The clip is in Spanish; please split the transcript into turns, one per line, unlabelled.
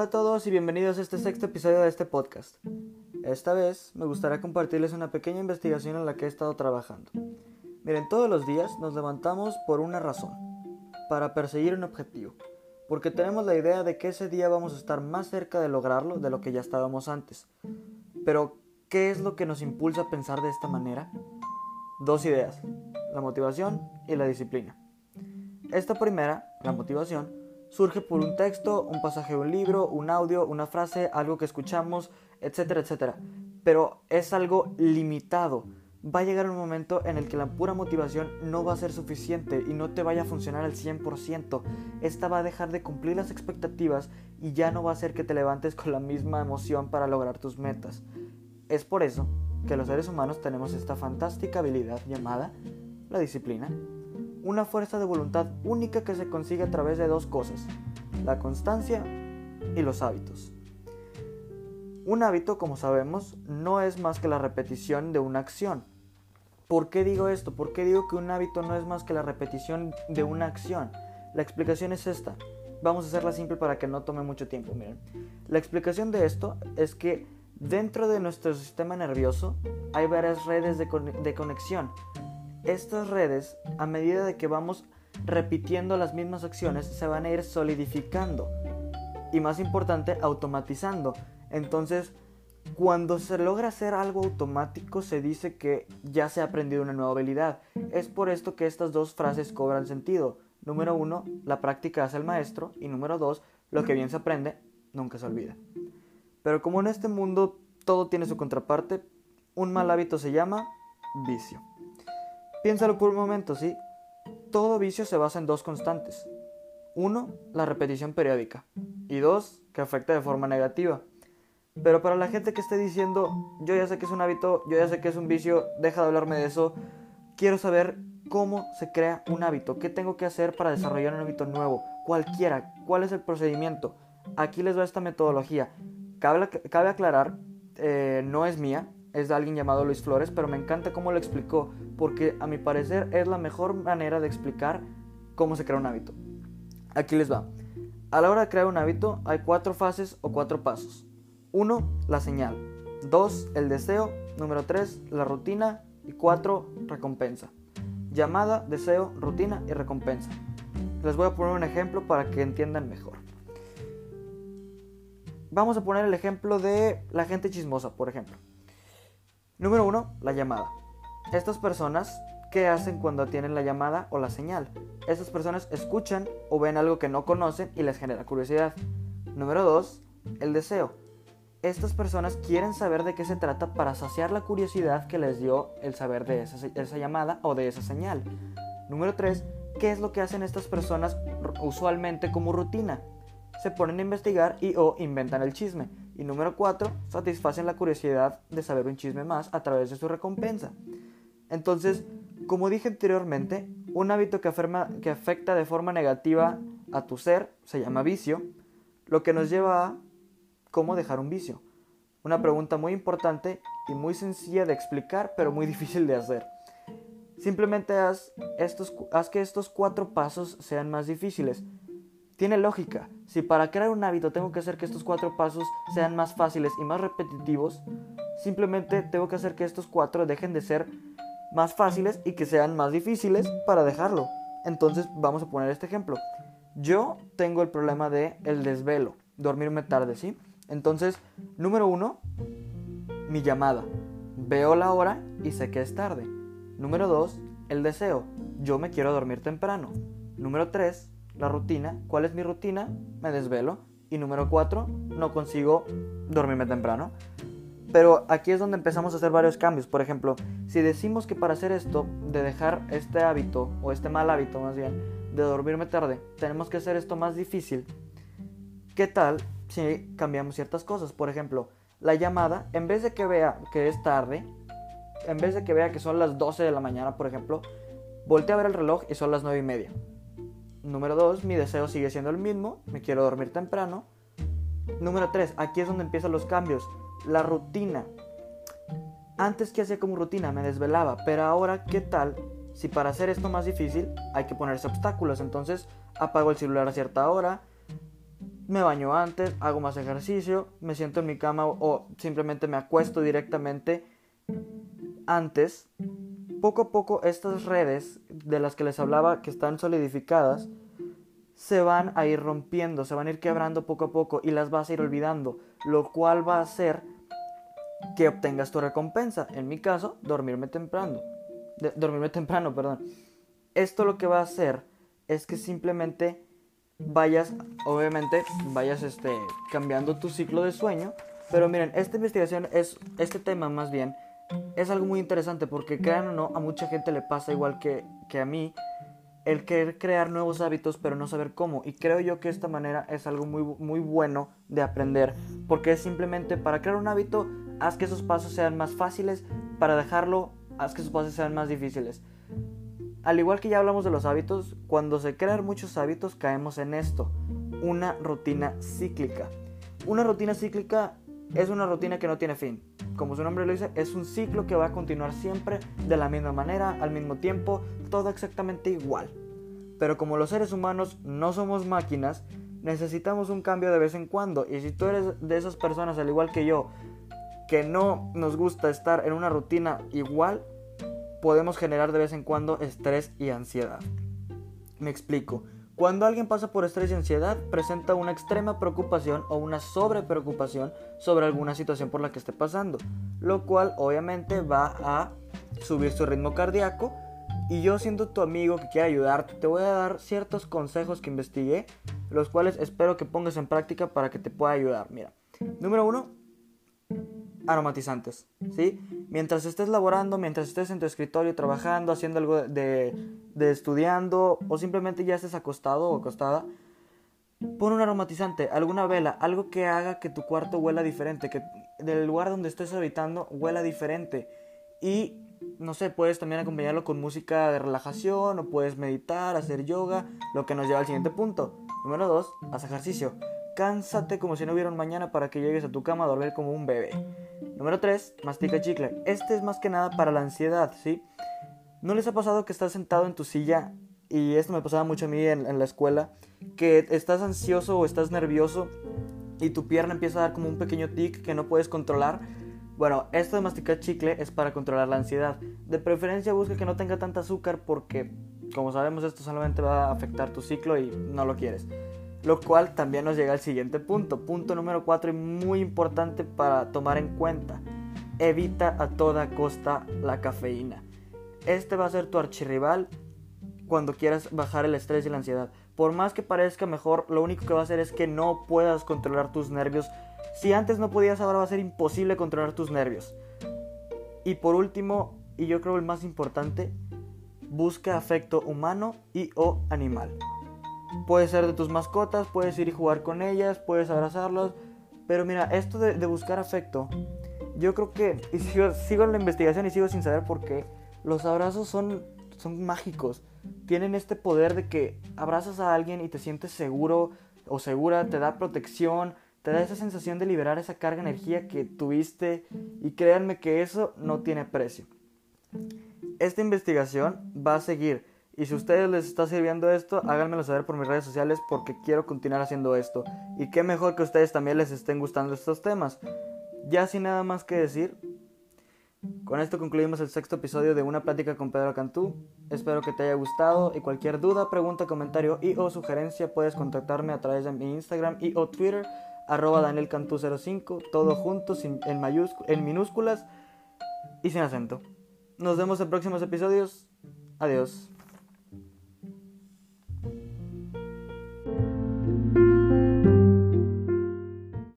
Hola a todos y bienvenidos a este sexto episodio de este podcast. Esta vez me gustaría compartirles una pequeña investigación en la que he estado trabajando. Miren, todos los días nos levantamos por una razón, para perseguir un objetivo, porque tenemos la idea de que ese día vamos a estar más cerca de lograrlo de lo que ya estábamos antes. Pero, ¿qué es lo que nos impulsa a pensar de esta manera? Dos ideas, la motivación y la disciplina. Esta primera, la motivación, surge por un texto, un pasaje de un libro, un audio, una frase, algo que escuchamos, etcétera, etcétera. Pero es algo limitado. Va a llegar un momento en el que la pura motivación no va a ser suficiente y no te vaya a funcionar al 100%. Esta va a dejar de cumplir las expectativas y ya no va a hacer que te levantes con la misma emoción para lograr tus metas. Es por eso que los seres humanos tenemos esta fantástica habilidad llamada la disciplina una fuerza de voluntad única que se consigue a través de dos cosas, la constancia y los hábitos. Un hábito, como sabemos, no es más que la repetición de una acción. ¿Por qué digo esto? ¿Por qué digo que un hábito no es más que la repetición de una acción? La explicación es esta. Vamos a hacerla simple para que no tome mucho tiempo. Miren, la explicación de esto es que dentro de nuestro sistema nervioso hay varias redes de, de conexión estas redes, a medida de que vamos repitiendo las mismas acciones, se van a ir solidificando y más importante, automatizando. Entonces, cuando se logra hacer algo automático, se dice que ya se ha aprendido una nueva habilidad. Es por esto que estas dos frases cobran sentido. Número uno, la práctica hace el maestro. Y número dos, lo que bien se aprende, nunca se olvida. Pero como en este mundo todo tiene su contraparte, un mal hábito se llama vicio. Piénsalo por un momento, ¿sí? Todo vicio se basa en dos constantes. Uno, la repetición periódica. Y dos, que afecta de forma negativa. Pero para la gente que esté diciendo, yo ya sé que es un hábito, yo ya sé que es un vicio, deja de hablarme de eso, quiero saber cómo se crea un hábito, qué tengo que hacer para desarrollar un hábito nuevo, cualquiera, cuál es el procedimiento. Aquí les doy esta metodología. Cabe, cabe aclarar, eh, no es mía, es de alguien llamado Luis Flores, pero me encanta cómo lo explicó, porque a mi parecer es la mejor manera de explicar cómo se crea un hábito. Aquí les va. A la hora de crear un hábito hay cuatro fases o cuatro pasos. Uno, la señal. Dos, el deseo. Número tres, la rutina. Y cuatro, recompensa. Llamada, deseo, rutina y recompensa. Les voy a poner un ejemplo para que entiendan mejor. Vamos a poner el ejemplo de la gente chismosa, por ejemplo. Número 1. La llamada. Estas personas, ¿qué hacen cuando tienen la llamada o la señal? Estas personas escuchan o ven algo que no conocen y les genera curiosidad. Número 2. El deseo. Estas personas quieren saber de qué se trata para saciar la curiosidad que les dio el saber de esa, llamada o de esa señal. Número 3. ¿Qué es lo que hacen estas personas usualmente como rutina? Se ponen a investigar y o inventan el chisme. Y número 4, satisfacen la curiosidad de saber un chisme más a través de su recompensa. Entonces, como dije anteriormente, un hábito que, afecta de forma negativa a tu ser se llama vicio, lo que nos lleva a cómo dejar un vicio. Una pregunta muy importante y muy sencilla de explicar, pero muy difícil de hacer. Simplemente haz que estos cuatro pasos sean más difíciles. Tiene lógica. Si para crear un hábito tengo que hacer que estos cuatro pasos sean más fáciles y más repetitivos, simplemente tengo que hacer que estos cuatro dejen de ser más fáciles y que sean más difíciles para dejarlo. Entonces vamos a poner este ejemplo. Yo tengo el problema de el desvelo, dormirme tarde, ¿sí? Entonces, número uno, mi llamada. Veo la hora y sé que es tarde. Número dos, el deseo. Yo me quiero dormir temprano. Número tres, la rutina. ¿Cuál es mi rutina? Me desvelo. Y número cuatro, no consigo dormirme temprano. Pero aquí es donde empezamos a hacer varios cambios. Por ejemplo, si decimos que para hacer esto, de dejar este hábito, o este mal hábito más bien, de dormirme tarde, tenemos que hacer esto más difícil, ¿qué tal si cambiamos ciertas cosas? Por ejemplo, la llamada, en vez de que vea que es tarde, en vez de que vea que son las 12 de la mañana, por ejemplo, voltea a ver el reloj y son las 9 y media. Número 2, mi deseo sigue siendo el mismo, me quiero dormir temprano. Número 3, aquí es donde empiezan los cambios. La rutina. Antes que hacía como rutina, me desvelaba, pero ahora, ¿qué tal si para hacer esto más difícil hay que ponerse obstáculos? Entonces apago el celular a cierta hora, me baño antes, hago más ejercicio, me siento en mi cama o simplemente me acuesto directamente antes. Poco a poco estas redes de las que les hablaba que están solidificadas se van a ir rompiendo, se van a ir quebrando poco a poco y las vas a ir olvidando, lo cual va a hacer que obtengas tu recompensa. En mi caso, dormirme temprano. dormirme temprano, perdón. Esto lo que va a hacer es que simplemente vayas, obviamente, vayas este, cambiando tu ciclo de sueño. Pero miren, esta investigación es, este tema más bien, es algo muy interesante porque crean o no, a mucha gente le pasa igual que, que a mí, el querer crear nuevos hábitos pero no saber cómo. Y creo yo que esta manera es algo muy, muy bueno de aprender porque es simplemente para crear un hábito, haz que esos pasos sean más fáciles, para dejarlo, haz que esos pasos sean más difíciles al igual que ya hablamos de los hábitos, cuando se crean muchos hábitos caemos en esto, una rutina cíclica. Una rutina cíclica es una rutina que no tiene fin. Como su nombre lo dice, es un ciclo que va a continuar siempre de la misma manera, al mismo tiempo, todo exactamente igual. Pero como los seres humanos no somos máquinas, necesitamos un cambio de vez en cuando. Y si tú eres de esas personas, al igual que yo, que no nos gusta estar en una rutina igual, podemos generar de vez en cuando estrés y ansiedad. Me explico. Cuando alguien pasa por estrés y ansiedad, presenta una extrema preocupación o una sobrepreocupación sobre alguna situación por la que esté pasando, lo cual obviamente va a subir su ritmo cardíaco. Y yo siendo tu amigo que quiere ayudarte, te voy a dar ciertos consejos que investigué, los cuales espero que pongas en práctica para que te pueda ayudar. Mira, número uno, aromatizantes, ¿sí? Mientras estés laborando, mientras estés en tu escritorio trabajando, haciendo algo de, de estudiando o simplemente ya estés acostado o acostada, pon un aromatizante, alguna vela, algo que haga que tu cuarto huela diferente, que del lugar donde estés habitando huela diferente. Y no sé, puedes también acompañarlo con música de relajación o puedes meditar, hacer yoga, lo que nos lleva al siguiente punto. Número 2, haz ejercicio. Cánsate como si no hubiera mañana para que llegues a tu cama a dormir como un bebé. Número 3. Mastica chicle. Este es más que nada para la ansiedad, ¿sí? ¿No les ha pasado que estás sentado en tu silla y esto me pasaba mucho a mí en, la escuela, que estás ansioso o estás nervioso y tu pierna empieza a dar como un pequeño tic que no puedes controlar? Bueno, esto de masticar chicle es para controlar la ansiedad. De preferencia busca que no tenga tanta azúcar porque, como sabemos, esto solamente va a afectar tu ciclo y no lo quieres. Lo cual también nos llega al siguiente punto. Punto número 4 y muy importante para tomar en cuenta. Evita a toda costa la cafeína. Este va a ser tu archirrival cuando quieras bajar el estrés y la ansiedad. Por más que parezca mejor, lo único que va a hacer es que no puedas controlar tus nervios. Si antes no podías, ahora va a ser imposible controlar tus nervios. Y por último, y yo creo el más importante, busca afecto humano y o animal. Puede ser de tus mascotas, puedes ir y jugar con ellas, puedes abrazarlas. Pero mira, esto de, buscar afecto, yo creo que, y sigo, en la investigación y sigo sin saber por qué, los abrazos son, son mágicos. Tienen este poder de que abrazas a alguien y te sientes seguro o segura, te da protección, te da esa sensación de liberar esa carga de energía que tuviste y créanme que eso no tiene precio. Esta investigación va a seguir y si a ustedes les está sirviendo esto, háganmelo saber por mis redes sociales porque quiero continuar haciendo esto. Y qué mejor que a ustedes también les estén gustando estos temas. Ya sin nada más que decir, con esto concluimos el sexto episodio de Una plática con Pedro Cantú. Espero que te haya gustado y cualquier duda, pregunta, comentario y o sugerencia puedes contactarme a través de mi Instagram y o Twitter arroba danielcantú05, todo junto en, en minúsculas y sin acento. Nos vemos en próximos episodios. Adiós.